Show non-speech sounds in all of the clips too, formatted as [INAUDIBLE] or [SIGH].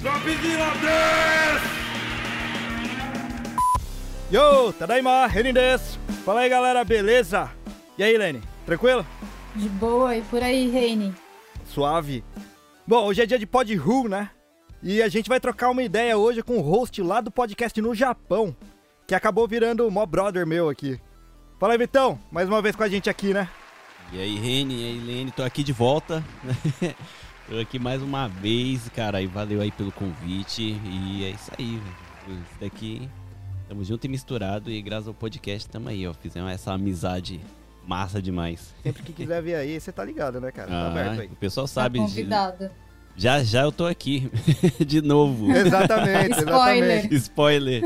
Dropzilla des! Yo, Tadaima, Renin desu. Fala aí, galera, beleza? E aí, Lene, tranquilo? De boa, e por aí, Reine? Suave. Bom, hoje é dia de Pod Who, né? E a gente vai trocar uma ideia hoje com o host lá do podcast no Japão, que acabou virando o mó brother meu aqui. Fala aí, Vitão, mais uma vez com a gente aqui, né? E aí, Reni, e aí, Lene, tô aqui de volta. [LAUGHS] tô aqui mais uma vez, cara, e valeu aí pelo convite. E é isso aí, velho. Isso daqui, tamo junto e misturado. E graças ao podcast, tamo aí, ó. Fizemos essa amizade massa demais. Sempre que quiser vir aí, você tá ligado, né, cara? Tá aberto aí. o pessoal Tá sabe. convidada. Já, já eu tô aqui. [LAUGHS] de novo. Exatamente, [LAUGHS] Spoiler. exatamente. Spoiler.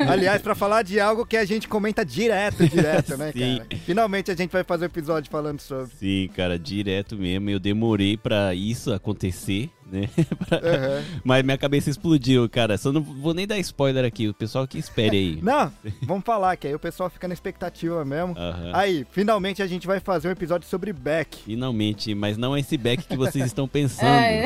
Aliás, pra falar de algo que a gente comenta direto, direto, né, [LAUGHS] Sim. cara? Finalmente a gente vai fazer um episódio falando sobre. Sim, cara, direto mesmo. Eu demorei pra isso acontecer, né? [LAUGHS] Pra- Aham. Mas minha cabeça explodiu, cara. Só não vou nem dar spoiler aqui. O pessoal que espere aí. [LAUGHS] Não, vamos falar, que aí o pessoal fica na expectativa mesmo. Aham. Aí, finalmente a gente vai fazer um episódio sobre Beck. Finalmente, mas não é esse back que vocês [LAUGHS] estão pensando. É,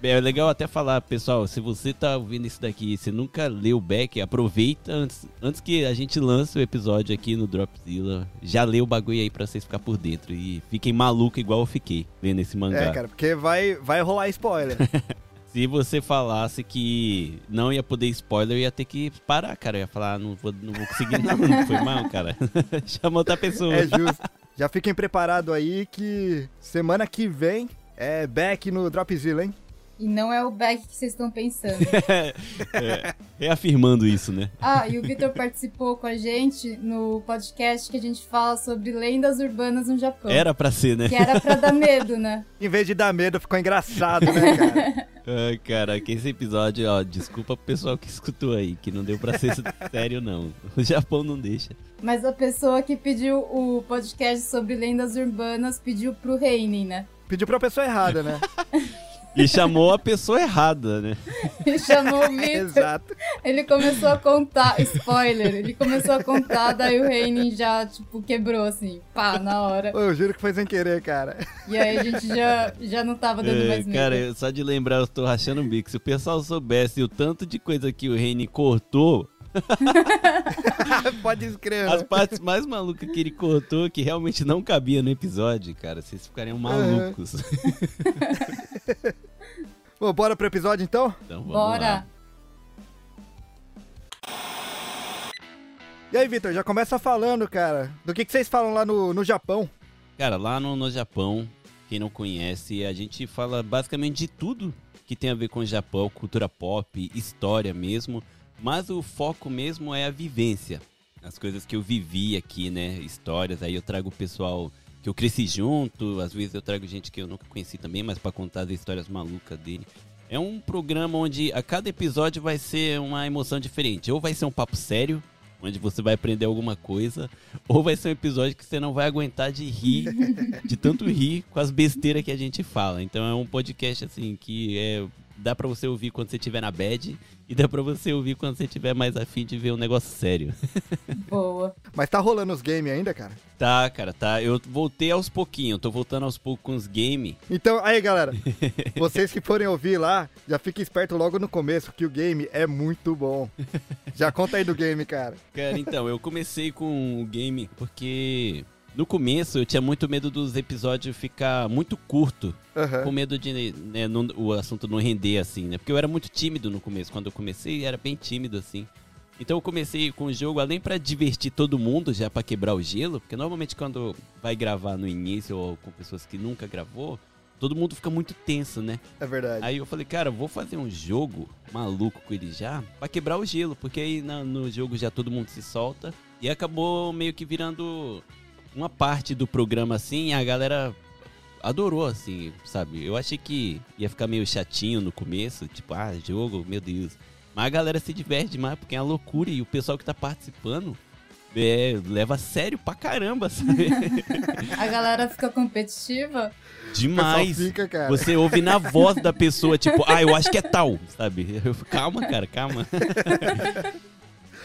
É legal até falar, pessoal, se você tá ouvindo isso daqui e você nunca leu o back, aproveita antes, antes que a gente lance o episódio aqui no Dropzilla. Já lê o bagulho aí pra vocês ficar por dentro. E fiquem malucos igual eu fiquei vendo esse mangá. É, cara, porque vai, vai rolar spoiler. [LAUGHS] Se você falasse que não ia poder spoiler, eu ia ter que parar, cara. Eu ia falar, ah, não vou, não vou conseguir não, não foi mal, cara. [LAUGHS] Chama outra pessoa. é justo. Já fiquem preparados aí que semana que vem é Beck no Dropzilla, hein? E não é o back que vocês estão pensando. [LAUGHS] É, reafirmando isso, né? Ah, e o Vitor participou com a gente no podcast que a gente fala sobre lendas urbanas no Japão. Era pra ser, né? Que era pra dar medo, né? [LAUGHS] Em vez de dar medo, ficou engraçado, né, cara? [LAUGHS] Ai, cara, que esse episódio, ó, desculpa pro pessoal que escutou aí, que não deu pra ser sério, não. O Japão não deixa. Mas a pessoa que pediu o podcast sobre lendas urbanas pediu pro Reine, né? Pediu pra pessoa errada, né? E chamou a pessoa errada, né? Ele [LAUGHS] chamou o Vitor. Exato. Ele começou a contar, spoiler, ele começou a contar, daí o Reine já, tipo, quebrou assim, pá, na hora. Pô, eu juro que foi sem querer, cara. E aí a gente já, já não tava dando É, mais medo. cara, eu- só de lembrar, eu tô rachando um bico. Se o pessoal soubesse o tanto de coisa que o Reine cortou, [LAUGHS] Pode escrever. as partes mais malucas que ele cortou, que realmente não cabia no episódio, cara, vocês ficariam malucos. [LAUGHS] Bom, bora pro episódio então? Então vamos Bora. lá. E aí, Vitor, já começa falando, cara, do que, que vocês falam lá no, no Japão. Cara, lá no, no Japão, quem não conhece, a gente fala basicamente de tudo que tem a ver com o Japão, cultura pop, história mesmo, mas o foco mesmo é a vivência. As coisas que eu vivi aqui, né? Histórias, aí eu trago o pessoal que eu cresci junto, às vezes eu trago gente que eu nunca conheci também, mas pra contar as histórias malucas dele. É um programa onde a cada episódio vai ser uma emoção diferente. Ou vai ser um papo sério, onde você vai aprender alguma coisa, [LAUGHS] ou vai ser um episódio que você não vai aguentar de rir, de tanto rir com as besteiras que a gente fala. Então é um podcast assim que é dá pra você ouvir quando você estiver na bad e dá pra você ouvir quando você estiver mais afim de ver um negócio sério. [LAUGHS] Boa. Mas tá rolando os games ainda, cara? Tá, cara, tá. Eu voltei aos pouquinhos, tô voltando aos poucos com os games. Então, aí, galera, [LAUGHS] vocês que forem ouvir lá, já fiquem esperto logo no começo, que o game é muito bom. Já conta aí do game, cara. Cara, então, eu comecei com o game porque no começo eu tinha muito medo dos episódios ficar muito curto. Aham. Com medo de né, não- o assunto não render assim, né? Porque eu era muito tímido no começo. Quando eu comecei, era bem tímido assim. Então eu comecei com o jogo, além pra divertir todo mundo, já pra quebrar o gelo, porque normalmente quando vai gravar no início ou com pessoas que nunca gravou, todo mundo fica muito tenso, né? É verdade. Aí eu falei, cara, vou fazer um jogo maluco com ele já, pra quebrar o gelo, porque aí no jogo já todo mundo se solta. E acabou meio que virando uma parte do programa assim, e a galera adorou, assim, sabe? Eu achei que ia ficar meio chatinho no começo, tipo, ah, jogo, meu Deus. Mas a galera se diverte demais, porque é uma loucura, e o pessoal que tá participando é, leva a sério pra caramba, sabe? [LAUGHS] A galera fica competitiva. Demais. fica, cara. Você ouve na voz da pessoa, tipo, ah, eu acho que é tal, sabe? Eu, calma, cara, calma. [LAUGHS]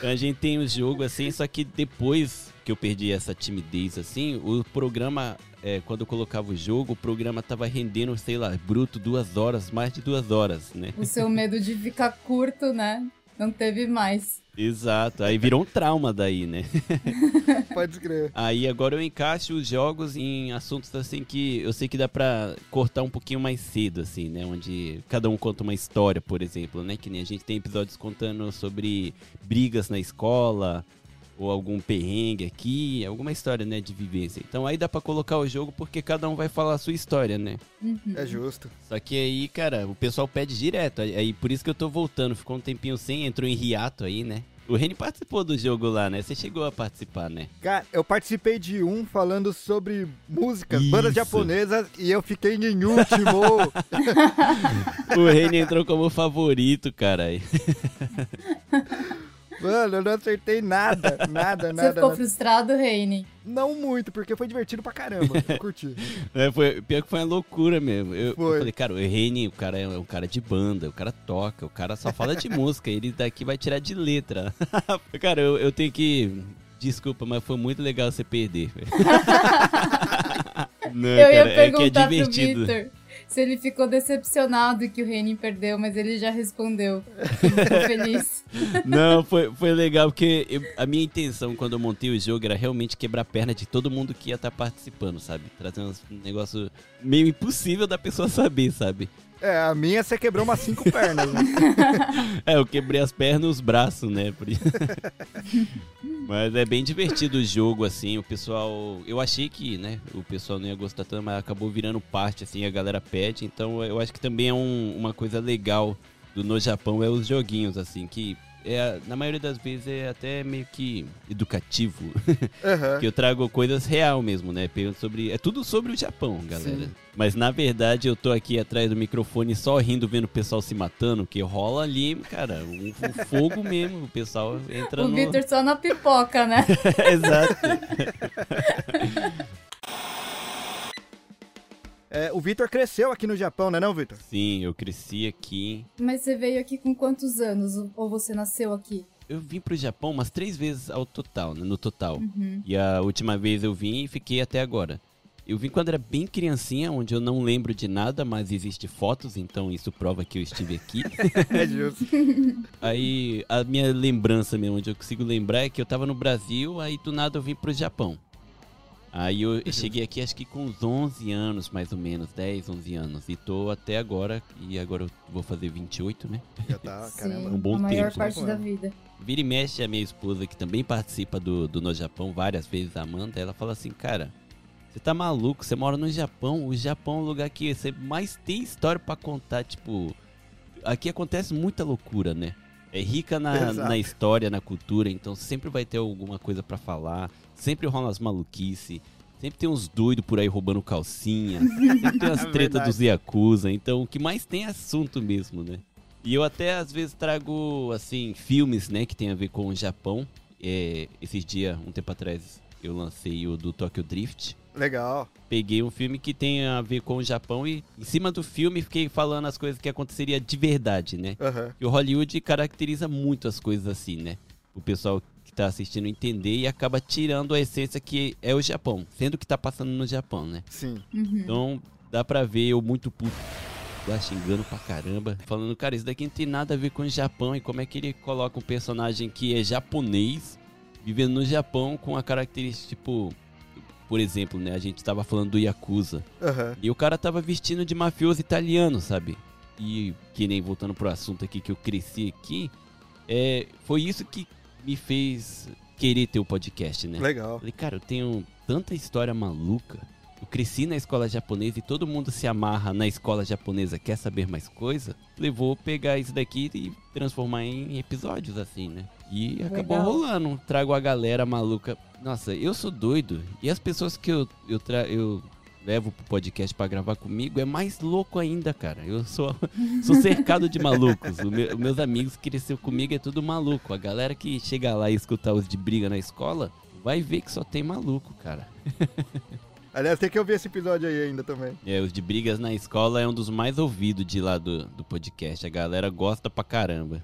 A gente tem o jogo assim, só que depois que eu perdi essa timidez assim, o programa é, quando eu colocava o jogo, o programa tava rendendo, sei lá, bruto duas horas, mais de duas horas, né? O seu medo de ficar curto, né? Não teve mais. Exato, aí virou um trauma daí, né? [LAUGHS] Pode crer. Aí agora eu encaixo os jogos em assuntos assim que eu sei que dá pra cortar um pouquinho mais cedo, assim, né? Onde cada um conta uma história, por exemplo, né? Que nem a gente tem episódios contando sobre brigas na escola, ou algum perrengue aqui, alguma história, né, de vivência. Então aí dá pra colocar o jogo porque cada um vai falar a sua história, né? Uhum. É justo. Só que aí, cara, o pessoal pede direto. Aí por isso que eu tô voltando. Ficou um tempinho sem, entrou em hiato aí, né? O Reni participou do jogo lá, né? Você chegou a participar, né? Cara, eu participei de um falando sobre músicas, Isso. bandas japonesas, e eu fiquei em último. [LAUGHS] O Reni entrou como favorito, cara. [LAUGHS] Mano, eu não acertei nada, nada, Você nada. ficou nada. frustrado, Reine? Não muito, porque foi divertido pra caramba. Eu curti. [LAUGHS] É, foi, pior que foi uma loucura mesmo. Eu, eu falei, cara, o Reni, o cara é um cara de banda, o cara toca, o cara só fala de [LAUGHS] música, ele daqui vai tirar de letra. [LAUGHS] cara, eu, eu tenho que. Desculpa, mas foi muito legal você perder. Não, eu ia cara, é que é perguntar pro divertido. Victor se ele ficou decepcionado que o Reine perdeu, mas ele já respondeu. Feliz. [LAUGHS] Não, foi, foi legal, porque eu- a minha intenção quando eu montei o jogo era realmente quebrar a perna de todo mundo que ia estar participando, sabe? Trazendo um negócio meio impossível da pessoa saber, sabe? É, a minha você quebrou umas cinco pernas. Né? [LAUGHS] É, eu quebrei as pernas e os braços, né? [LAUGHS] Mas é bem divertido o jogo, assim, o pessoal... Eu achei que, né, o pessoal não ia gostar tanto, mas acabou virando parte, assim, a galera pede. Então eu acho que também é um- uma coisa legal do No Japão, é os joguinhos, assim, que... É, na maioria das vezes é até meio que educativo. [LAUGHS] Aham. que eu trago coisas real mesmo, né? Pergunto sobre. É tudo sobre o Japão, galera. Sim. Mas na verdade eu tô aqui atrás do microfone só rindo, vendo o pessoal se matando, que rola ali, cara, um, um fogo [LAUGHS] mesmo. O pessoal entra o no. Victor só na pipoca, né? [LAUGHS] Exato. É, o Vitor cresceu aqui no Japão, né, não, Vitor? Sim, eu cresci aqui. Mas você veio aqui com quantos anos? Ou você nasceu aqui? Eu vim pro Japão umas três vezes ao total, né? No total. Uhum. E a última vez eu vim e fiquei até agora. Eu vim quando era bem criancinha, onde eu não lembro de nada, mas existe fotos, então isso prova que eu estive aqui. [LAUGHS] É justo. [LAUGHS] Aí a minha lembrança mesmo, onde eu consigo lembrar é que eu tava no Brasil, aí do nada eu vim pro Japão. Aí eu cheguei aqui acho que com uns 11 anos, mais ou menos, 10, 11 anos. E tô até agora, e agora eu vou fazer 28, né? Já tá, caramba. um bom a maior tempo, parte né? da vida. Vira e mexe a minha esposa, que também participa do, do No Japão várias vezes, a Amanda, ela fala assim, cara, você tá maluco, você mora no Japão, o Japão é um lugar que você mais tem história pra contar, tipo, aqui acontece muita loucura, né? É rica na, na história, na cultura, então sempre vai ter alguma coisa pra falar, sempre rola as maluquice, sempre tem uns doidos por aí roubando calcinha, [LAUGHS] sempre tem as tretas Verdade. dos Yakuza, então o que mais tem é assunto mesmo, né? E eu até às vezes trago, assim, filmes, né, que tem a ver com o Japão. É, esses dias, um tempo atrás, eu lancei o do Tokyo Drift. Legal. Peguei um filme que tem a ver com o Japão e em cima do filme fiquei falando as coisas que aconteceria de verdade, né? Aham. E o Hollywood caracteriza muito as coisas assim, né? O pessoal que tá assistindo entender e acaba tirando a essência que é o Japão, sendo que tá passando no Japão, né? Sim. Uhum. Então dá pra ver eu muito puto, lá xingando pra caramba, falando, cara, isso daqui não tem nada a ver com o Japão e como é que ele coloca um personagem que é japonês vivendo no Japão com a característica, tipo, por exemplo, né, a gente tava falando do Yakuza Aham. e o cara tava vestindo de mafioso italiano, sabe? E que nem voltando pro assunto aqui que eu cresci aqui, é, foi isso que me fez querer ter o podcast, né? Legal. Falei, cara, eu tenho tanta história maluca. Eu cresci na escola japonesa e todo mundo se amarra na escola japonesa, quer saber mais coisa. Falei, vou pegar isso daqui e transformar em episódios assim, né? E acabou Legal. rolando. Trago a galera maluca. Nossa, eu sou doido. E as pessoas que eu, eu, tra eu levo pro podcast pra gravar comigo é mais louco ainda, cara. Eu sou, [LAUGHS] sou cercado de malucos. Meu- meus amigos que cresceu comigo é tudo maluco. A galera que chega lá e escutar os de briga na escola vai ver que só tem maluco, cara. [LAUGHS] Aliás, tem que ouvir esse episódio aí ainda também. É, os de brigas na escola é um dos mais ouvidos de lá do, do podcast. A galera gosta pra caramba.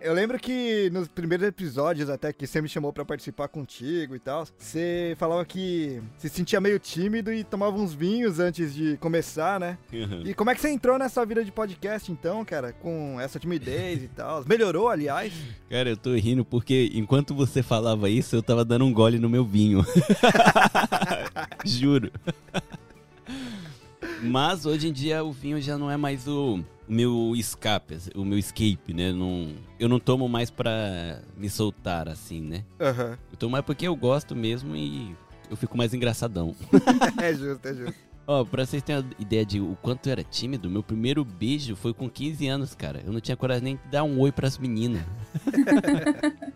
Eu lembro que nos primeiros episódios, até que você me chamou pra participar contigo e tal, você falava que se sentia meio tímido e tomava uns vinhos antes de começar, né? E como é que você entrou nessa vida de podcast, então, cara? Com essa timidez e tal? Melhorou, aliás? Cara, eu tô rindo porque enquanto você falava isso, eu tava dando um gole no meu vinho. [LAUGHS] Juro. Mas hoje em dia o vinho já não é mais o meu escape, o meu escape, né? Não, eu não tomo mais pra me soltar, assim, né? Aham. Eu tomo mais porque eu gosto mesmo e eu fico mais engraçadão. [LAUGHS] é justo, é justo. Ó, pra vocês terem uma ideia de o quanto eu era tímido, meu primeiro beijo foi com 15 anos, cara. Eu não tinha coragem nem de dar um oi pras meninas. [LAUGHS]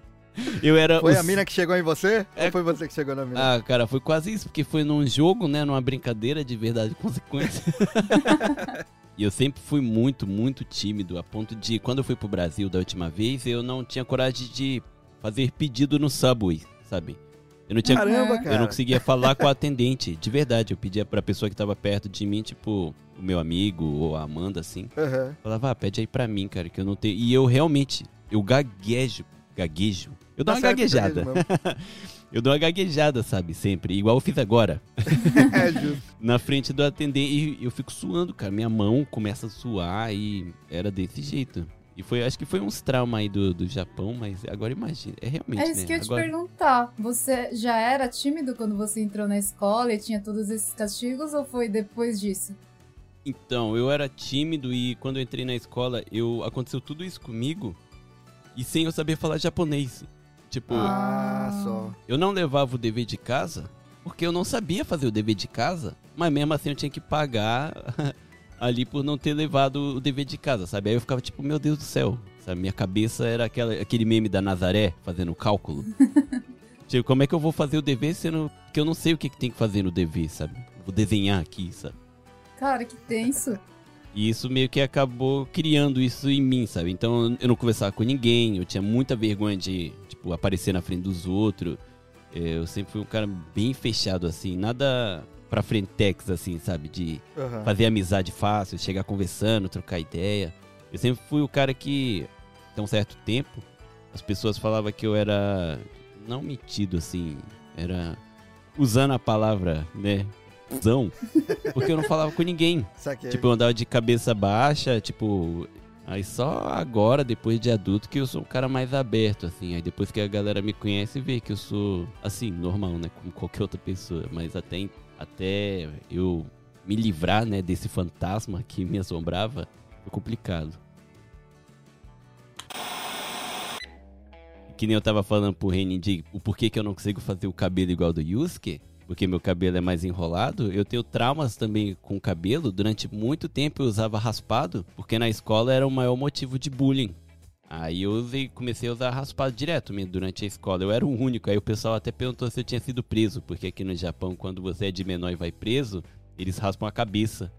eu era Foi o a mina que chegou em você? É- Ou foi você que chegou na mina? Ah, cara, foi quase isso, porque foi num jogo, né? Numa brincadeira de verdade e consequência. [LAUGHS] e eu sempre fui muito, muito tímido, a ponto de, quando eu fui pro Brasil da última vez, eu não tinha coragem de fazer pedido no Subway, sabe? Eu não tinha. Caramba, cara. Eu não conseguia falar com a atendente, de verdade. Eu pedia pra pessoa que tava perto de mim, tipo, o meu amigo ou a Amanda, assim. Aham. Falava, ah, pede aí pra mim, cara, que eu não tenho. E eu realmente, eu gaguejo, gaguejo. Eu dou Tá uma gaguejada. [LAUGHS] Eu dou uma gaguejada, sabe? Sempre. Igual eu fiz agora. [LAUGHS] é justo. [LAUGHS] Na frente do atendente. E eu fico suando, cara. Minha mão começa a suar e era desse jeito. E foi, acho que foi uns traumas aí do, do Japão, mas agora imagina. É realmente, É isso né? que eu ia te agora... perguntar. Você já era tímido quando você entrou na escola e tinha todos esses castigos ou foi depois disso? Então, eu era tímido e quando eu entrei na escola, eu aconteceu tudo isso comigo e sem eu saber falar japonês. Tipo, Ah, só. eu não levava o dever de casa porque eu não sabia fazer o dever de casa, mas mesmo assim eu tinha que pagar [LAUGHS] ali por não ter levado o dever de casa, sabe? Aí eu ficava tipo, meu Deus do céu, sabe? Minha cabeça era aquela, aquele meme da Nazaré fazendo cálculo. [LAUGHS] tipo, como é que eu vou fazer o dever sendo que eu não sei o que, que tem que fazer no dever, sabe? Vou desenhar aqui, sabe? Cara, que tenso. E isso meio que acabou criando isso em mim, sabe? Então eu não conversava com ninguém, eu tinha muita vergonha de, tipo, aparecer na frente dos outros. É, Eu sempre fui um cara bem fechado, assim, nada pra frentex, assim, sabe? De Aham. fazer amizade fácil, chegar conversando, trocar ideia. Eu sempre fui o cara que, até um certo tempo, as pessoas falavam que eu era, não metido, assim, era usando a palavra, né? Porque eu não falava com ninguém. Saquei. Tipo, eu andava de cabeça baixa, tipo. Aí só agora, depois de adulto, que eu sou um cara mais aberto, assim. Aí depois que a galera me conhece, vê que eu sou, assim, normal, né? Como qualquer outra pessoa. Mas até, até eu me livrar, né, desse fantasma que me assombrava, foi complicado. Que nem eu tava falando pro Renin de o porquê que eu não consigo fazer o cabelo igual do Yusuke porque meu cabelo é mais enrolado, eu tenho traumas também com o cabelo. Durante muito tempo eu usava raspado, porque na escola era o maior motivo de bullying. Aí eu usei, comecei a usar raspado direto durante a escola. Eu era o único. Aí o pessoal até perguntou se eu tinha sido preso, porque aqui no Japão, quando você é de menor e vai preso, eles raspam a cabeça.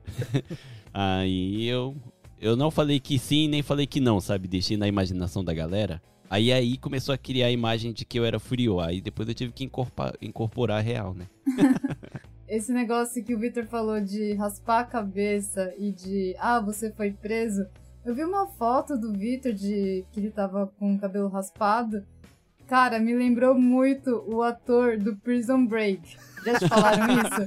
[LAUGHS] aí eu, eu não falei que sim, nem falei que não, sabe? Deixei na imaginação da galera. Aí aí começou a criar a imagem de que eu era Furio. Aí depois eu tive que incorporar, incorporar a real, né? [LAUGHS] Esse negócio que o Victor falou de raspar a cabeça e de, ah, você foi preso. Eu vi uma foto do Victor de que ele tava com o cabelo raspado. Cara, me lembrou muito o ator do Prison Break. Já te falaram [LAUGHS] isso?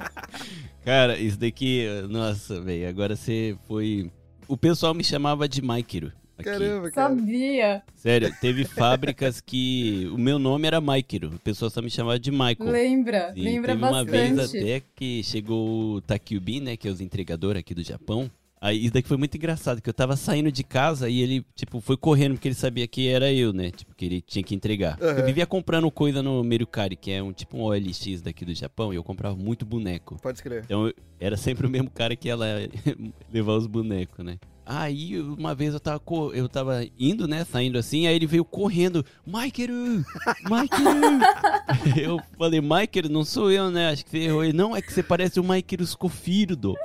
Cara, isso daqui, nossa, velho, agora você foi. O pessoal me chamava de Maikiro. Aqui. Caramba, cara. Sabia. Sério, teve fábricas que o meu nome era Maikiro. O pessoal só me chamava de Michael. Lembra, Sim, lembra teve uma vez bastante. até que chegou o Takyubi, né, que é os entregadores aqui do Japão. Aí isso daqui foi muito engraçado, que eu tava saindo de casa e ele, tipo, foi correndo porque ele sabia que era eu, né? Tipo, que ele tinha que entregar. Aham. Eu vivia comprando coisa no Mercari, que é um tipo um OLX daqui do Japão, e eu comprava muito boneco. Pode escrever. Então eu- era sempre o mesmo cara que ia lá [LAUGHS] levar os bonecos, né? Aí uma vez eu tava, eu tava indo, né? Saindo assim, aí ele veio correndo. Maikeru! Maikeru! [LAUGHS] eu falei, Maikeru, não sou eu, né? Acho que você errou. Ele, não, é que você parece o Maikeru Scofirudo. [LAUGHS]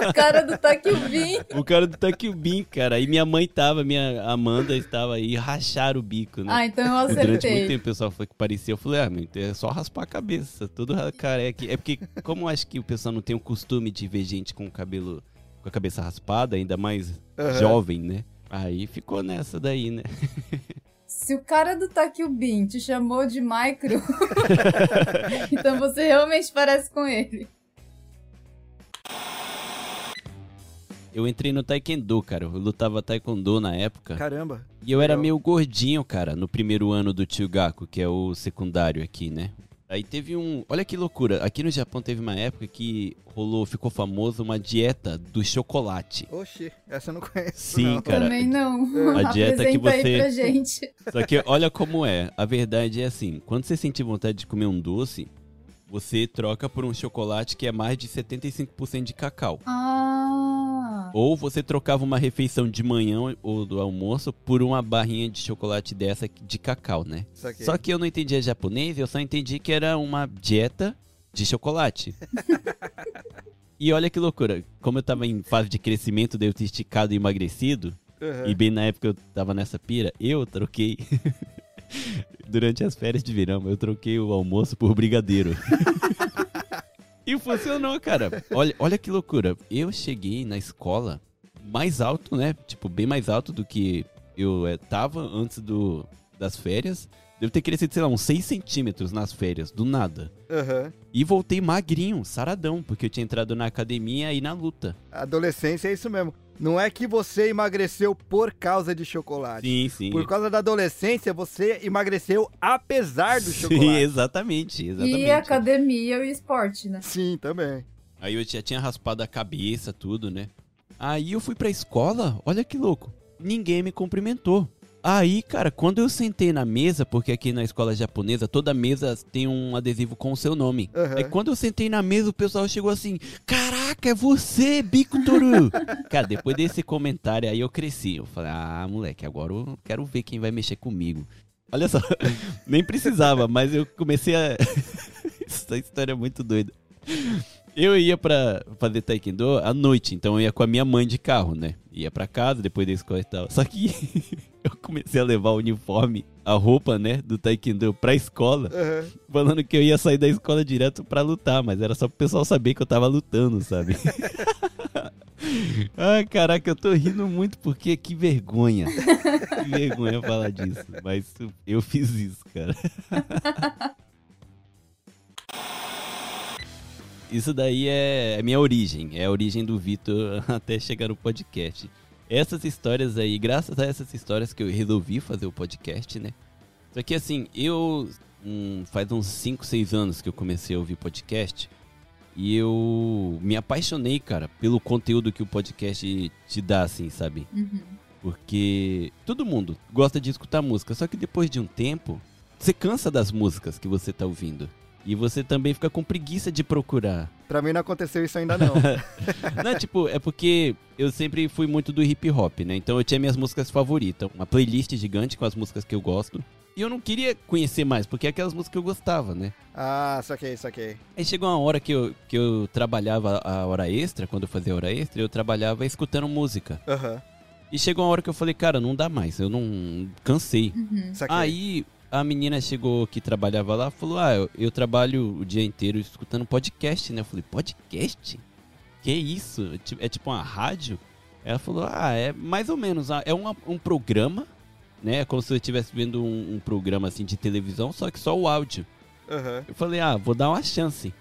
O cara do Takubin. o cara do Takubin, cara. Aí minha mãe tava, minha Amanda estava aí, racharam o bico, né? Ah, então eu Durante muito acertei. tempo o pessoal falou que parecia. Eu falei, ah, meu, é só raspar a cabeça. Todo careca. É porque, como eu acho que o pessoal não tem o costume de ver gente com o cabelo, com a cabeça raspada, ainda mais Aham. jovem, né? Aí ficou nessa daí, né? Se o cara do Takubin te chamou de micro, [LAUGHS] então você realmente parece com ele. Eu entrei no Taekwondo, cara. Eu lutava Taekwondo na época. Caramba. E eu era legal. meio gordinho, cara, no primeiro ano do Chugaku, que é o secundário aqui, né? Aí teve um. Olha que loucura. Aqui no Japão teve uma época que rolou, ficou famoso uma dieta do chocolate. Oxi, essa eu não conheço. Sim, não. cara. Também não. A dieta que Apresenta aí você- pra gente. Só que olha como é. A verdade é assim: quando você sentir vontade de comer um doce, você troca por um chocolate que é mais de 75% de cacau. Ah. Ou você trocava uma refeição de manhã ou do almoço por uma barrinha de chocolate dessa de cacau, né? Só que eu não entendia japonês, eu só entendi que era uma dieta de chocolate. [LAUGHS] e olha que loucura, como eu tava em fase de crescimento, devo ter esticado e emagrecido, Uhum. e bem na época eu tava nessa pira, eu troquei. [LAUGHS] Durante as férias de verão, eu troquei o almoço por brigadeiro. [LAUGHS] e funcionou, cara. Olha, olha que loucura. Eu cheguei na escola mais alto, né? Tipo, bem mais alto do que eu eh, tava antes do, das férias. Devo ter crescido, sei lá, uns 6 centímetros nas férias, do nada. Uhum. E voltei magrinho, saradão, porque eu tinha entrado na academia e na luta. Adolescência é isso mesmo. Não é que você emagreceu por causa de chocolate. Sim, sim. Por causa da adolescência, você emagreceu apesar do Sim, chocolate. exatamente, [LAUGHS] exatamente. E academia e esporte, né? Sim, também. Aí eu já tinha raspado a cabeça, tudo, né? Aí eu fui pra escola, olha que louco. Ninguém me cumprimentou. Aí, cara, quando eu sentei na mesa, porque aqui na escola japonesa toda mesa tem um adesivo com o seu nome. Aham. Aí quando eu sentei na mesa, o pessoal chegou assim: Caraca, é você, Bico Toru! [LAUGHS] cara, depois desse comentário aí eu cresci. Eu falei: Ah, moleque, agora eu quero ver quem vai mexer comigo. Olha só, [LAUGHS] nem precisava, mas eu comecei a. [LAUGHS] Essa história é muito doida. Eu ia pra fazer taekwondo à noite, então eu ia com a minha mãe de carro, né? Ia pra casa, depois da escola e tal. Só que [LAUGHS] eu comecei a levar o uniforme, a roupa, né, do taekwondo pra escola, Aham. falando que eu ia sair da escola direto pra lutar, mas era só pro pessoal saber que eu tava lutando, sabe? [LAUGHS] Ai, caraca, eu tô rindo muito porque que vergonha. Que vergonha falar disso, mas eu fiz isso, cara. [LAUGHS] Isso daí é a minha origem, é a origem do Vitor [LAUGHS] até chegar no podcast. Essas histórias aí, graças a essas histórias que eu resolvi fazer o podcast, né? Só que assim, eu hum, faz uns 5, 6 anos que eu comecei a ouvir podcast e eu me apaixonei, cara, pelo conteúdo que o podcast te dá, assim, sabe? Uhum. Porque todo mundo gosta de escutar música, só que depois de um tempo, você cansa das músicas que você tá ouvindo. E você também fica com preguiça de procurar. Pra mim não aconteceu isso ainda não. [LAUGHS] Não, tipo, é porque eu sempre fui muito do hip hop, né? Então eu tinha minhas músicas favoritas, uma playlist gigante com as músicas que eu gosto. E eu não queria conhecer mais, porque é aquelas músicas que eu gostava, né? ah, saquei, saquei. Aí chegou uma hora que eu, que eu trabalhava a hora extra, quando eu fazia hora extra, eu trabalhava escutando música. Aham. E chegou uma hora que eu falei, cara, não dá mais, eu não cansei. Uhum. Aí a menina chegou que trabalhava lá, falou: "Ah, eu, eu trabalho o dia inteiro escutando podcast, né?" Eu falei: "Podcast? Que isso? É É tipo uma rádio?" Ela falou: "Ah, é mais ou menos, ah, é um, um programa, né? É como se eu estivesse vendo um, um programa assim de televisão, só que só o áudio." Aham. Eu falei, ah, vou dar uma chance.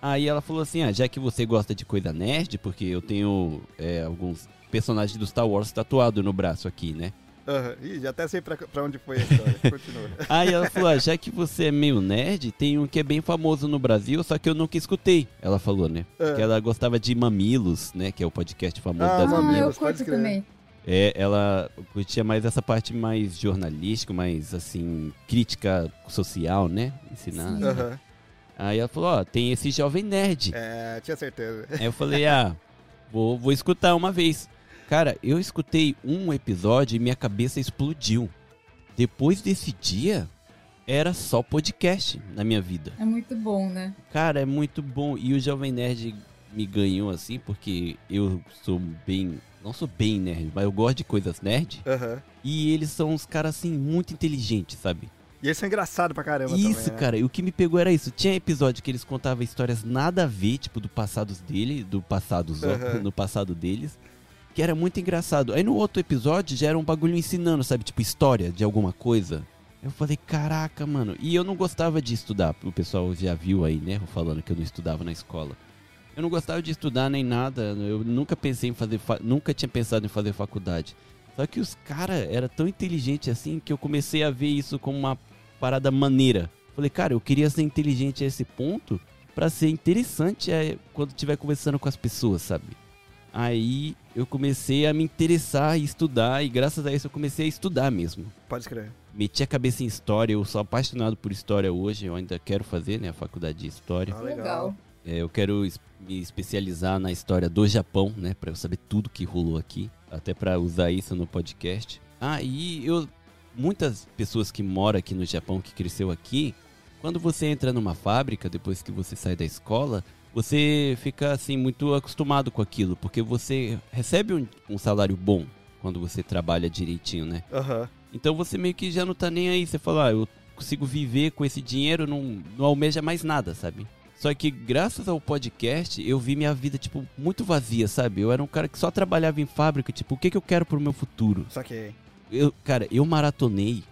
Aí ela falou assim, ah, já que você gosta de coisa nerd, porque eu tenho é, alguns personagens do Star Wars tatuado no braço aqui, né? Aham. Ih, já até sei pra, pra onde foi a história. [LAUGHS] Continua. Aí ela falou, ah, já que você é meio nerd, tem um que é bem famoso no Brasil, só que eu nunca escutei. Ela falou, né? É. Que ela gostava de Mamilos, né? Que é o podcast famoso Ah, das Ah, eu Mamilos, pode curto também. É, ela curtia mais essa parte mais jornalística, mais assim, crítica social, né? Ensinando. Sim. Aham. Aí ela falou, ó, tem esse jovem nerd. É, tinha certeza. Aí eu falei, ah, vou, vou escutar uma vez. Cara, eu escutei um episódio e minha cabeça explodiu. Depois desse dia, era só podcast na minha vida. É muito bom, né? Cara, é muito bom. E o Jovem Nerd me ganhou assim, porque eu sou bem. Não sou bem nerd, mas eu gosto de coisas nerd. Aham. E eles são uns caras assim, muito inteligentes, sabe? E eles são engraçados pra caramba Isso, também, né? cara. E o que me pegou era isso. Tinha episódio que eles contavam histórias nada a ver, tipo, do passado dele, do passado, Aham. [LAUGHS] no passado deles. Que era muito engraçado. Aí no outro episódio já era um bagulho ensinando, sabe? Tipo, história de alguma coisa. Eu falei, caraca, mano. E eu não gostava de estudar. O pessoal já viu aí, né? Falando que eu não estudava na escola. Eu não gostava de estudar nem nada. Eu nunca pensei em fazer. Fa... Nunca tinha pensado em fazer faculdade. Só que os caras eram tão inteligentes assim que eu comecei a ver isso como uma parada maneira. Falei, cara, eu queria ser inteligente a esse ponto para ser interessante é, quando estiver conversando com as pessoas, sabe? Aí eu comecei a me interessar e estudar, e graças a isso eu comecei a estudar mesmo. Pode escrever. Meti a cabeça em história, eu sou apaixonado por história hoje, eu ainda quero fazer, né, a faculdade de história. Ah, Legal. É, eu quero me especializar na história do Japão, né, para eu saber tudo que rolou aqui, até para usar isso no podcast. Ah, e eu muitas pessoas que moram aqui no Japão, que cresceu aqui, quando você entra numa fábrica depois que você sai da escola, você fica assim muito acostumado com aquilo, porque você recebe um, um salário bom quando você trabalha direitinho, né? Aham. Então você meio que já não tá nem aí. Você fala, ah, eu consigo viver com esse dinheiro, não, não almeja mais nada, sabe? Só que graças ao podcast, eu vi minha vida, tipo, muito vazia, sabe? Eu era um cara que só trabalhava em fábrica, tipo, o que, que eu quero pro meu futuro? Saquei. Eu, cara, eu maratonei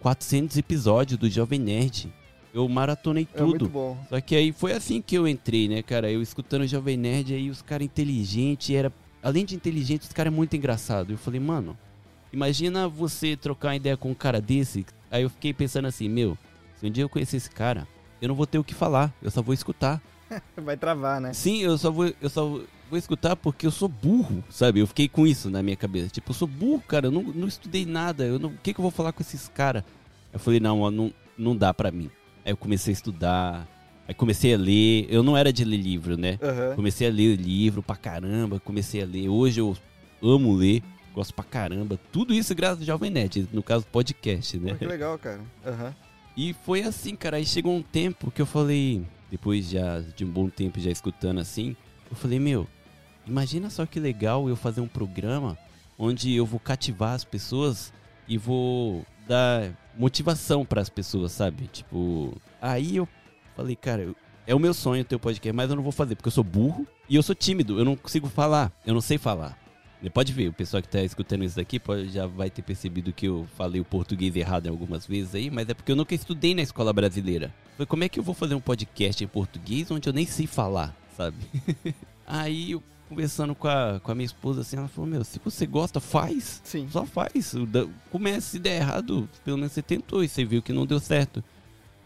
400 episódios do Jovem Nerd. Eu maratonei É muito tudo. bom. Só que aí foi assim que eu entrei, né, cara? Eu escutando o Jovem Nerd, aí os caras inteligentes, era. Além de inteligente, os caras é muito engraçado. Eu falei, mano, imagina você trocar uma ideia com um cara desse. Aí eu fiquei pensando assim, meu, se um dia eu conhecer esse cara, eu não vou ter o que falar, eu só vou escutar. [LAUGHS] Vai travar, né? Sim, eu só vou, eu só vou escutar porque eu sou burro, sabe? Eu fiquei com isso na minha cabeça. Tipo, eu sou burro, cara, eu não, não estudei nada. Eu não, o que, que eu vou falar com esses caras? Eu falei, não, ó, não, não dá pra mim. Aí eu comecei a estudar, aí comecei a ler. Eu não era de ler livro, né? Aham. Comecei a ler livro pra caramba, comecei a ler. Hoje eu amo ler, gosto pra caramba. Tudo isso graças ao Jovem Nerd, no caso podcast, né? Pô, que legal, cara. Aham. E foi assim, cara. Aí chegou um tempo que eu falei, depois já de um bom tempo já escutando assim, eu falei, meu, imagina só que legal eu fazer um programa onde eu vou cativar as pessoas e vou dar motivação para as pessoas, sabe? Tipo, aí eu falei, cara, é o meu sonho ter o podcast, mas eu não vou fazer porque eu sou burro e eu sou tímido, eu não consigo falar, eu não sei falar. Você Pode ver, o pessoal que tá escutando isso daqui pode, já vai ter percebido que eu falei o português errado algumas vezes aí, mas é porque eu nunca estudei na escola brasileira. Falei, como é que eu vou fazer um podcast em português onde eu nem sei falar, sabe? [LAUGHS] aí eu conversando com a, com a minha esposa assim, ela falou, meu, se você gosta, faz. Sim. Só faz. Começa, se der errado, pelo menos você tentou e você viu que não deu certo.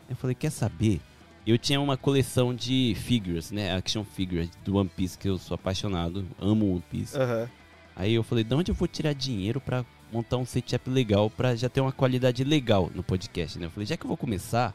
Eu falei, quer saber? Eu tinha uma coleção de figures, né? Action figures do One Piece, que eu sou apaixonado, amo One Piece. Aham. Aí eu falei, de onde eu vou tirar dinheiro pra montar um setup legal, pra já ter uma qualidade legal no podcast, né? Eu falei, já que eu vou começar,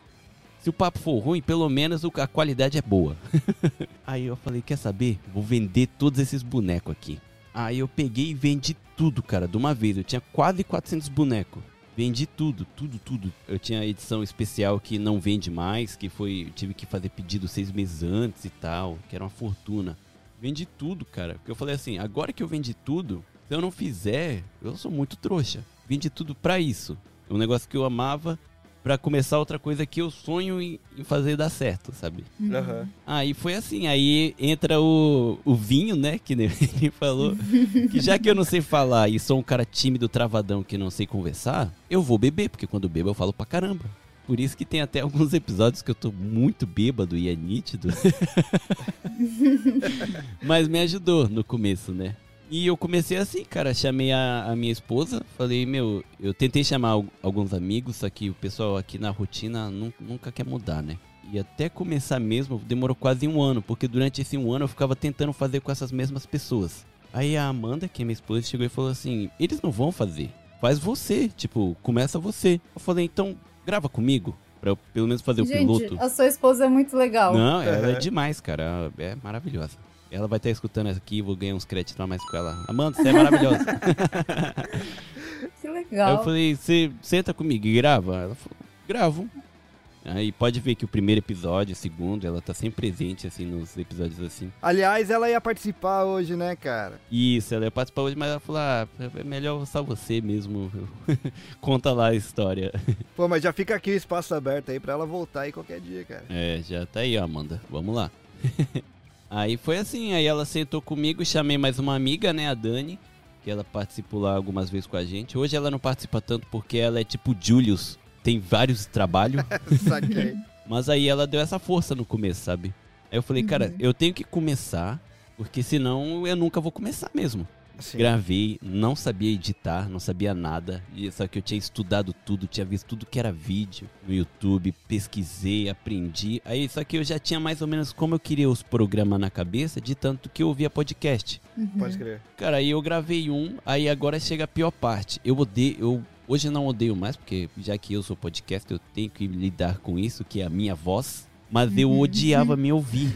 se o papo for ruim, pelo menos a qualidade é boa. [LAUGHS] Aí eu falei, quer saber? Vou vender todos esses bonecos aqui. Aí eu peguei e vendi tudo, cara, de uma vez. Eu tinha quase 400 bonecos. Vendi tudo, tudo, tudo. Eu tinha a edição especial que não vende mais, que foi. Tive que fazer pedido seis meses antes e tal, que era uma fortuna. Vendi tudo, cara. Porque eu falei assim, agora que eu vendi tudo, se eu não fizer, eu sou muito trouxa. Vendi tudo pra isso. Um negócio que eu amava pra começar outra coisa que eu sonho em, fazer dar certo, sabe? Aham. Aí foi assim, aí entra o, o vinho, né, que nem [LAUGHS] ele falou, que já que eu não sei falar e sou um cara tímido, travadão, que não sei conversar, eu vou beber, porque quando bebo eu falo pra caramba. Por isso que tem até alguns episódios que eu tô muito bêbado e é nítido. [LAUGHS] Mas me ajudou no começo, né? E eu comecei assim, cara. Chamei a, a minha esposa, falei, meu, eu tentei chamar al- alguns amigos, só que o pessoal aqui na rotina nun- nunca quer mudar, né? E até começar mesmo, demorou quase um ano, porque durante esse um ano eu ficava tentando fazer com essas mesmas pessoas. Aí a Amanda, que é minha esposa, chegou e falou assim: eles não vão fazer, faz você, tipo, começa você. Eu falei, então grava comigo, pra eu pelo menos fazer o Gente, piloto. a sua esposa é muito legal. Não, ela é demais, cara. É maravilhosa. Ela vai estar escutando aqui, vou ganhar uns créditos a mais com ela. Amanda, você é maravilhosa. [LAUGHS] Que Aí legal. eu falei, você senta comigo e grava? Ela falou, gravo. Aí pode ver que o primeiro episódio, o segundo, ela tá sempre presente, assim, nos episódios assim. Aliás, ela ia participar hoje, né, cara? Isso, ela ia participar hoje, mas ela falou, ah, é melhor só você mesmo. [LAUGHS] Conta lá a história. Pô, mas já fica aqui o espaço aberto aí pra ela voltar aí qualquer dia, cara. É, já tá aí, ó, Amanda. Vamos lá. [LAUGHS] aí foi assim, aí ela sentou comigo, chamei mais uma amiga, né, a Dani. que ela participou lá algumas vezes com a gente. Hoje ela não participa tanto porque ela é tipo Julius, tem vários trabalhos. [LAUGHS] Saquei. Mas aí ela deu essa força no começo, sabe? Aí eu falei, cara, eu tenho que começar, porque senão eu nunca vou começar mesmo. Sim. Gravei, não sabia editar, não sabia nada. E só que eu tinha estudado tudo, tinha visto tudo que era vídeo no YouTube, pesquisei, aprendi. Aí só que eu já tinha mais ou menos como eu queria os programas na cabeça, de tanto que eu ouvia podcast. Pode crer. Cara, aí eu gravei um, aí agora chega a pior parte. Eu odeio, eu hoje não odeio mais, porque já que eu sou podcast, eu tenho que lidar com isso, que é a minha voz. Mas eu odiava me ouvir.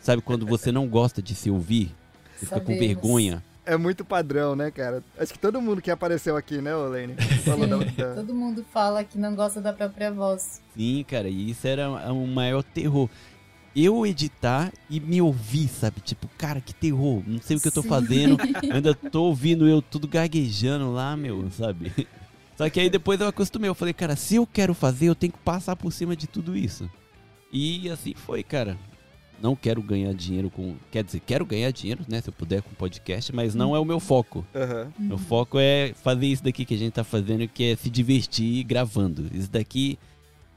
Sabe quando você não gosta de se ouvir? Você fica com Sabemos. vergonha. É muito padrão, né, cara? Acho que todo mundo que apareceu aqui, né, Olene? [LAUGHS] Da, Todo mundo fala que não gosta da própria voz. Sim, cara, e isso era o maior terror. Eu editar e me ouvir, sabe? Tipo, cara, que terror. Não sei o que eu tô Sim. fazendo. [LAUGHS] Ainda tô ouvindo eu tudo gaguejando lá, meu, sabe? [LAUGHS] Só que aí depois eu acostumei. Eu falei, cara, se eu quero fazer, eu tenho que passar por cima de tudo isso. E assim foi, cara. Não quero ganhar dinheiro com. Quer dizer, quero ganhar dinheiro, né? Se eu puder com podcast, mas não é o meu foco. Aham. Meu foco é fazer isso daqui que a gente tá fazendo, que é se divertir gravando. Isso daqui,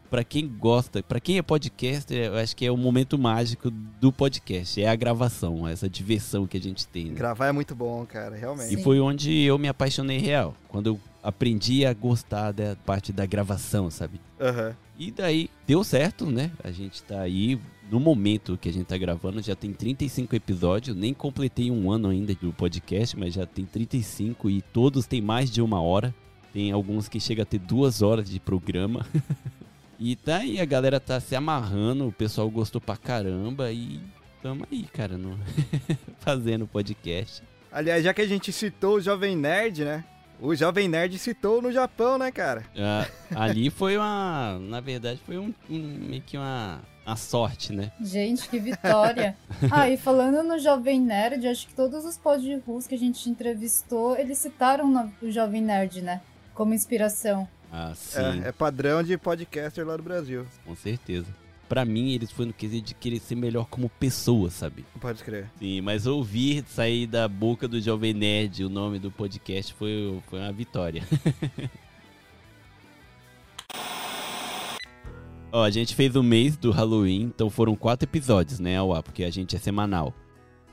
pra quem gosta, pra quem é podcaster, eu acho que é o momento mágico do podcast. É a gravação, essa diversão que a gente tem. Né? Gravar é muito bom, cara, realmente. E foi onde eu me apaixonei real. Quando eu aprendi a gostar da parte da gravação, sabe? Aham. E daí deu certo, né? A gente tá aí no momento que a gente tá gravando, já tem 35 episódios, nem completei um ano ainda do podcast, mas já tem 35 e todos têm mais de uma hora. Tem alguns que chega a ter duas horas de programa. [LAUGHS] e tá aí, a galera tá se amarrando, o pessoal gostou pra caramba e tamo aí, cara, no... [LAUGHS] fazendo podcast. Aliás, já que a gente citou o Jovem Nerd, né? O Jovem Nerd citou no Japão, né, cara? Ah, ali foi uma. Na verdade, foi um, um- meio que uma, uma sorte, né? Gente, que vitória. [LAUGHS] ah, e falando no Jovem Nerd, acho que todos os podrus que a gente entrevistou, eles citaram o Jovem Nerd, né? Como inspiração. Ah, sim. É, é padrão de podcaster lá do Brasil. Com certeza. Pra mim, eles foram no quesito de querer ser melhor como pessoa, sabe? Pode crer. Sim, mas ouvir sair da boca do Jovem Nerd o nome do podcast foi, foi uma vitória. [LAUGHS] Ó, a gente fez o mês do Halloween, então foram quatro episódios, né, Auá? Porque a gente é semanal.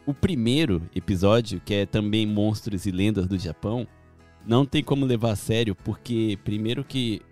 O primeiro episódio, que é também Monstros e Lendas do Japão, não tem como levar a sério, porque primeiro que.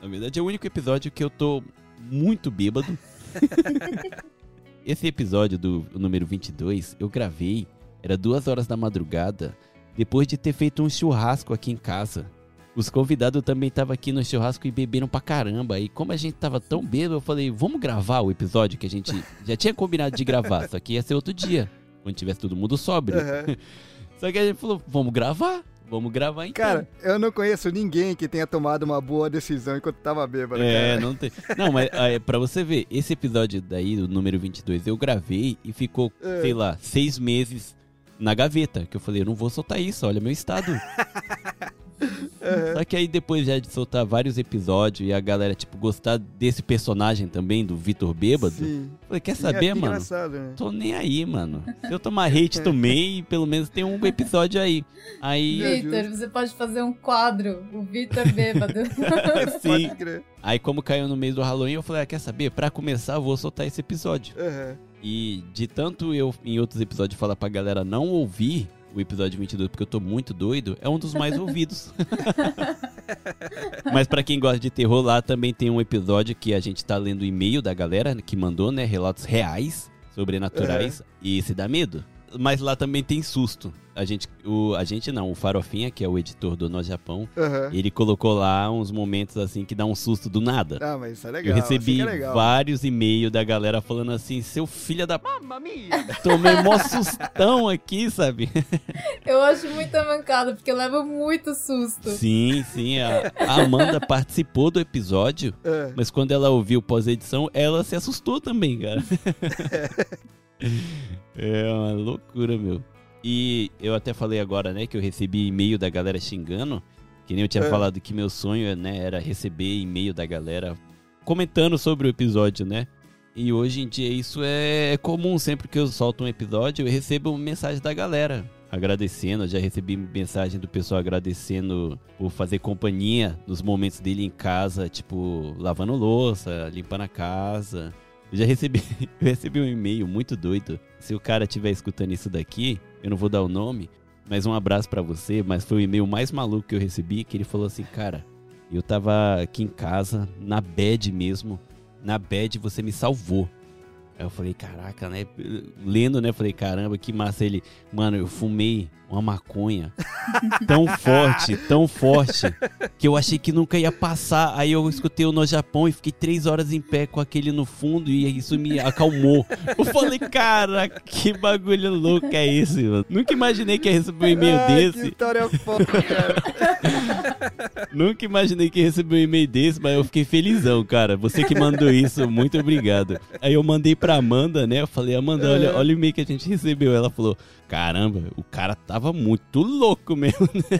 Na verdade, é o único episódio que eu tô muito bêbado. [LAUGHS] Esse episódio do número 22 eu gravei, era duas horas da madrugada, depois de ter feito um churrasco aqui em casa. Os convidados também estavam aqui no churrasco e beberam pra caramba. E como a gente tava tão bêbado, eu falei, vamos gravar o episódio que a gente [LAUGHS] já tinha combinado de gravar, só que ia ser outro dia, quando tivesse todo mundo sóbrio. Aham. [LAUGHS] Só que a gente falou, vamos gravar, vamos gravar então. Cara, eu não conheço ninguém que tenha tomado uma boa decisão enquanto tava bêbado, É, cara. não tem. Não, mas é, pra você ver, esse episódio daí, do número 22, eu gravei e ficou, É. sei lá, seis meses na gaveta. Que eu falei, eu não vou soltar isso, olha meu estado. [LAUGHS] Só que aí depois já de soltar vários episódios e a galera, tipo, gostar desse personagem também, do Vitor Bêbado. Sim. Falei, quer Sim, saber, é mano? né? Tô nem aí, mano. Se eu tomar hate, [LAUGHS] tomei, pelo menos tem um episódio aí. Aí, É Vitor, você pode fazer um quadro, o Vitor bêbado. [LAUGHS] sim. Pode crer. Aí como caiu no mês do Halloween, eu falei, ah, quer saber? Pra começar, eu vou soltar esse episódio. Aham. E de tanto eu, em outros episódios, falar pra galera não ouvir o episódio 22 porque eu tô muito doido, é um dos mais ouvidos. [LAUGHS] Mas pra quem gosta de terror, lá também tem um episódio que a gente tá lendo o e-mail da galera que mandou, né? Relatos reais, sobrenaturais, e esse dá medo. Mas lá também tem susto. A gente, o, a gente não, o Farofinha, que é o editor do No Japão, Aham. ele colocou lá uns momentos assim que dá um susto do nada. Ah, mas isso é legal. Eu recebi é legal. vários e-mails da galera falando assim, seu filho da... Tomei mó sustão aqui, sabe? Eu acho muita mancada, porque leva muito susto. Sim, sim. A a Amanda participou do episódio, É. mas quando ela ouviu pós-edição, ela se assustou também, cara. É [LAUGHS] [LAUGHS] uma loucura, meu. E eu até falei agora, né, que eu recebi e-mail da galera xingando. Que nem eu tinha É. falado que meu sonho, né, era receber e-mail da galera comentando sobre o episódio, né? E hoje em dia isso é comum, sempre que eu solto um episódio, eu recebo mensagem da galera. agradecendo. Eu já recebi mensagem do pessoal agradecendo por fazer companhia nos momentos dele em casa, tipo, lavando louça, limpando a casa. Eu já recebi, [LAUGHS] eu recebi um e-mail muito doido. Se o cara estiver escutando isso daqui, eu não vou dar o nome, mas um abraço para você. Mas foi o e-mail mais maluco que eu recebi, que ele falou assim, cara, eu tava aqui em casa, na bed mesmo. Na bed você me salvou. Aí eu falei, caraca, né? Lendo, né? Falei, caramba, que massa ele. Mano, eu fumei uma maconha [LAUGHS] tão forte, tão forte, que eu achei que nunca ia passar. Aí eu escutei o No Japão e fiquei três horas em pé com aquele no fundo e isso me acalmou. Eu falei, cara, que bagulho louco é esse, mano? Nunca imaginei que ia receber um e-mail Ai, desse. Que história foda, cara. [LAUGHS] Nunca imaginei que ia receber um e-mail desse, mas eu fiquei felizão, cara. Você que mandou isso, muito obrigado. Aí eu mandei pra Amanda, né? Eu falei, Amanda, olha, olha o e-mail que a gente recebeu. Ela falou, caramba, o cara tava muito louco mesmo, né?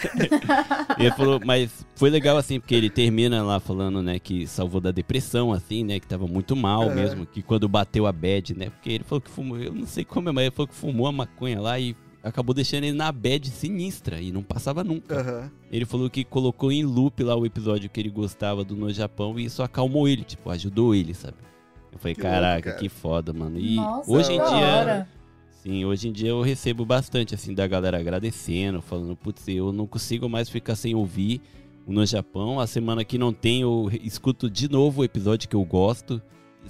E ele falou, mas foi legal assim, porque ele termina lá falando, né, que salvou da depressão, assim, né, que tava muito mal mesmo, que quando bateu a bad, né, porque ele falou que fumou, eu não sei como é, mas ele falou que fumou a maconha lá e acabou deixando ele na bad sinistra e não passava nunca. Aham. Ele falou que colocou em loop lá o episódio que ele gostava do No Japão e isso acalmou ele, tipo, ajudou ele, sabe? Eu falei, Que louco, caraca, cara. que foda, mano. E Nossa, hoje em dia. hora. Sim, hoje em dia eu recebo bastante, assim, da galera agradecendo, falando, putz, eu não consigo mais ficar sem ouvir o No Japão. A semana que não tem, eu escuto de novo o episódio que eu gosto.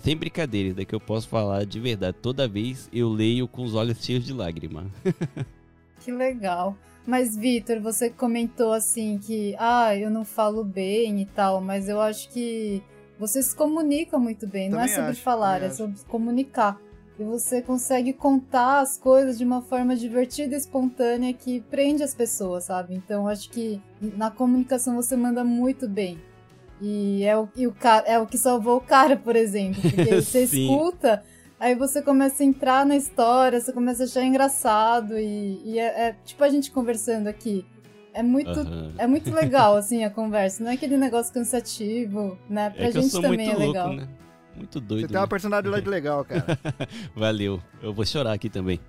Sem brincadeira, daqui eu posso falar de verdade. Toda vez eu leio com os olhos cheios de lágrima. [LAUGHS] Que legal. Mas, Vitor, você comentou assim que, ah, eu não falo bem e tal, mas eu acho que você se comunica muito bem. não é Também sobre acho, falar, também é acho. sobre comunicar. E você consegue contar as coisas de uma forma divertida e espontânea que prende as pessoas, sabe? Então, acho que na comunicação você manda muito bem. E é o, e o, cara, é o que salvou o cara, por exemplo. Porque [LAUGHS] você escuta Aí você começa a entrar na história, você começa a achar engraçado e, e é, é tipo a gente conversando aqui. É muito, Aham. é muito legal, [LAUGHS] assim, a conversa. Não é aquele negócio cansativo, né? Pra É que eu gente sou também muito é louco, legal. né? Muito Você doido. tem uma né? personalidade legal, cara. [LAUGHS] Valeu. Eu vou chorar aqui também.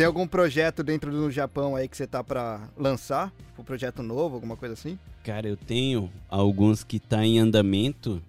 Tem algum projeto dentro do Japão aí que você tá pra lançar? Um projeto novo, alguma coisa assim? Cara, eu tenho alguns que tá em andamento,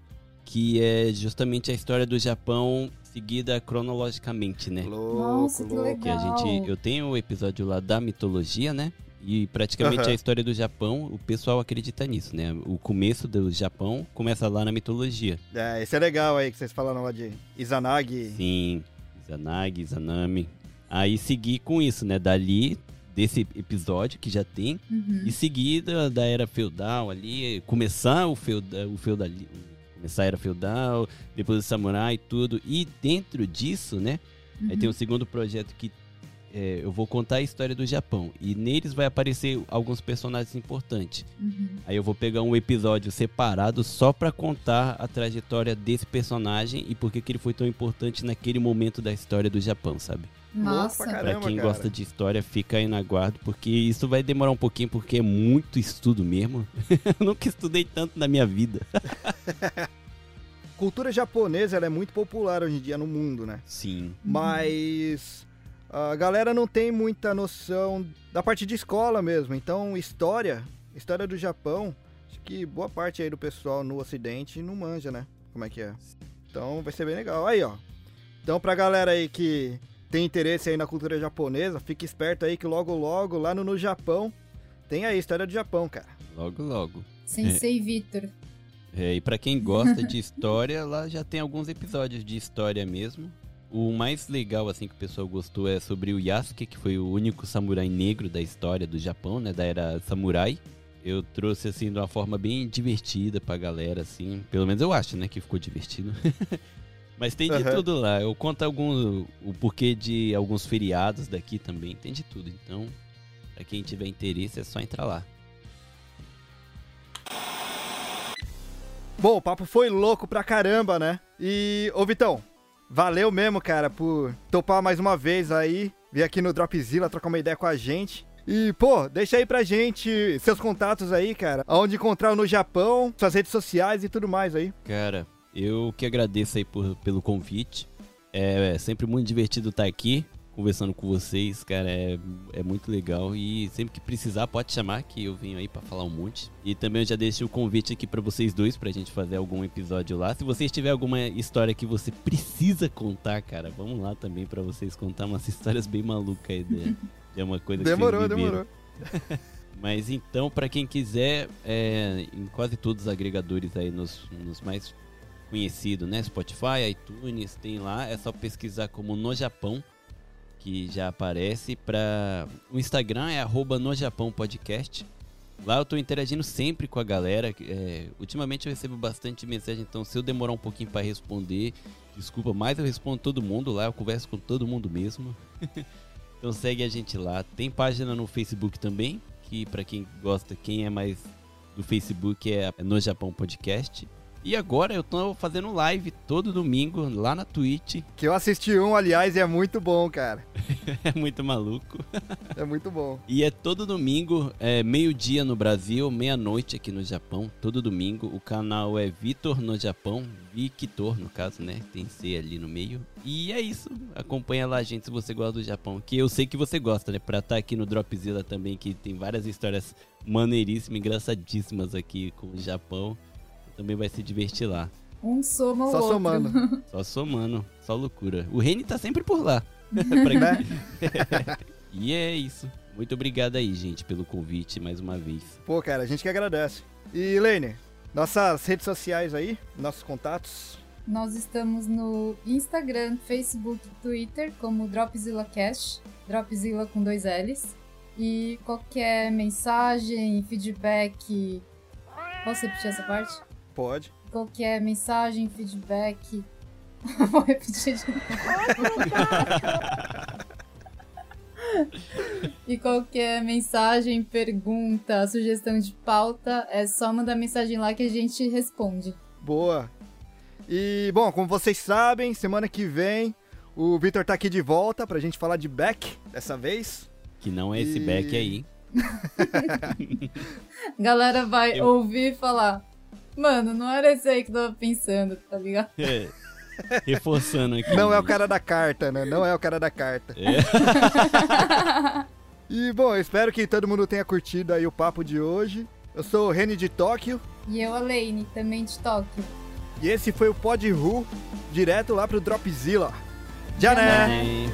que é justamente a história do Japão seguida cronologicamente, né? Louco, Nossa, que louco. Que a gente, Legal. eu tenho o episódio lá da mitologia, né? E praticamente Aham. a história do Japão, o pessoal acredita nisso, né? O começo do Japão começa lá na mitologia. É, esse é legal aí que vocês falaram lá de Izanagi. Sim, Izanagi, Izanami. Aí seguir com isso, né? Dali, desse episódio que já tem, Uhum. e seguir da, da era feudal ali, começar o feudal, o feudali, começar a era feudal, depois o samurai e tudo. E dentro disso, né? Aí Uhum. tem o segundo projeto que é, eu vou contar a história do Japão. E neles vai aparecer alguns personagens importantes. Uhum. Aí eu vou pegar um episódio separado só pra contar a trajetória desse personagem e por que ele foi tão importante naquele momento da história do Japão, sabe? Nossa, pra Pra Caramba, quem cara. gosta de história, fica aí na guarda, porque isso vai demorar um pouquinho, porque é muito estudo mesmo. [LAUGHS] eu nunca estudei tanto na minha vida. [LAUGHS] Cultura japonesa ela é muito popular hoje em dia no mundo, né? Sim. Mas a galera não tem muita noção da parte de escola mesmo. Então, história, história do Japão, acho que boa parte aí do pessoal no ocidente não manja, né? Como é que é? Então, vai ser bem legal. Aí, ó. Então, pra galera aí que tem interesse aí na cultura japonesa, fique esperto aí que logo logo lá no, no Japão tem aí a história do Japão, cara. Logo, logo. Sensei Vitor. É, e pra quem gosta de [LAUGHS] história, lá já tem alguns episódios de história mesmo. O mais legal, assim, que o pessoal gostou é sobre o Yasuke, que foi o único samurai negro da história do Japão, né? Da era samurai. Eu trouxe, assim, de uma forma bem divertida pra galera, assim. Pelo menos eu acho, né? Que ficou divertido. [LAUGHS] Mas tem de Aham. tudo lá. Eu conto algum, o porquê de alguns feriados daqui também. Tem de tudo. Então, pra quem tiver interesse, é só entrar lá. Bom, o papo foi louco pra caramba, né? E, ô Vitão, valeu mesmo, cara, por topar mais uma vez aí, vir aqui no Dropzilla trocar uma ideia com a gente. E, pô, deixa aí pra gente seus contatos aí, cara, aonde encontrar no Japão, suas redes sociais e tudo mais aí. Cara, eu que agradeço aí por- pelo convite. É, é sempre muito divertido estar aqui conversando com vocês, cara. É, é muito legal. E sempre que precisar, pode chamar, que eu venho aí para falar um monte. E também eu já deixo o convite aqui para vocês dois, pra gente fazer algum episódio lá. Se vocês tiverem alguma história que você precisa contar, cara, vamos lá também para vocês contar umas [LAUGHS] histórias bem malucas aí. De, de [LAUGHS] uma coisa demorou, que vocês demorou. [LAUGHS] Mas então, para quem quiser, é, em quase todos os agregadores aí, nos, nos mais conhecidos, né? Spotify, iTunes, tem lá. É só pesquisar como No Japão, que já aparece. Para O Instagram é No Japão Podcast. Lá eu tô interagindo sempre com a galera. É, ultimamente eu recebo bastante mensagem, então se eu demorar um pouquinho para responder, desculpa, mas eu respondo todo mundo lá, eu converso com todo mundo mesmo. [LAUGHS] então segue a gente lá. Tem página no Facebook também, que para quem gosta, quem é mais do Facebook é No Japão Podcast. E agora eu tô fazendo live todo domingo lá na Twitch. [LAUGHS] Que eu assisti um, aliás, e é muito bom, cara. é muito maluco. [LAUGHS] é muito bom. E é todo domingo, é meio-dia no Brasil, meia-noite aqui no Japão, todo domingo. O canal é Vitor no Japão, Victor no caso, né? Tem C ali no meio. E é isso. Acompanha lá, gente, se você gosta do Japão. Que eu sei que você gosta, né? Pra estar aqui no Dropzilla também, que tem várias histórias maneiríssimas, engraçadíssimas aqui com o Japão também vai se divertir lá. Um soma o Só outro. somando. [LAUGHS] Só somando, só loucura. O Reni tá sempre por lá. [LAUGHS] Né? [LAUGHS] e é isso. Muito obrigado aí, gente, pelo convite mais uma vez. Pô, cara, a gente que agradece. E, Lene, nossas redes sociais aí, nossos contatos. Nós estamos no Instagram, Facebook, Twitter como Dropzilla Cash, Dropzilla com dois L's. E qualquer mensagem, feedback. Posso repetir essa parte? Pode. Qualquer mensagem, feedback. [LAUGHS] Vou repetir de novo. e qualquer mensagem, pergunta, sugestão de pauta, é só mandar mensagem lá que a gente responde. Boa. E, bom, como vocês sabem, semana que vem o Victor tá aqui de volta pra gente falar de back dessa vez. Que não é esse E- back aí. [LAUGHS] [LAUGHS] Galera vai Eu- ouvir e falar: Mano, não era esse aí que eu tava pensando, tá ligado? É. Reforçando aqui. Não é o cara da carta, né? Não é o cara da carta. É. [LAUGHS] E, bom, eu espero que todo mundo tenha curtido aí o papo de hoje. Eu sou o Reni de Tóquio E eu, a Lane, também de Tóquio. e esse foi o Pod Ru, direto lá pro Dropzilla. Já né?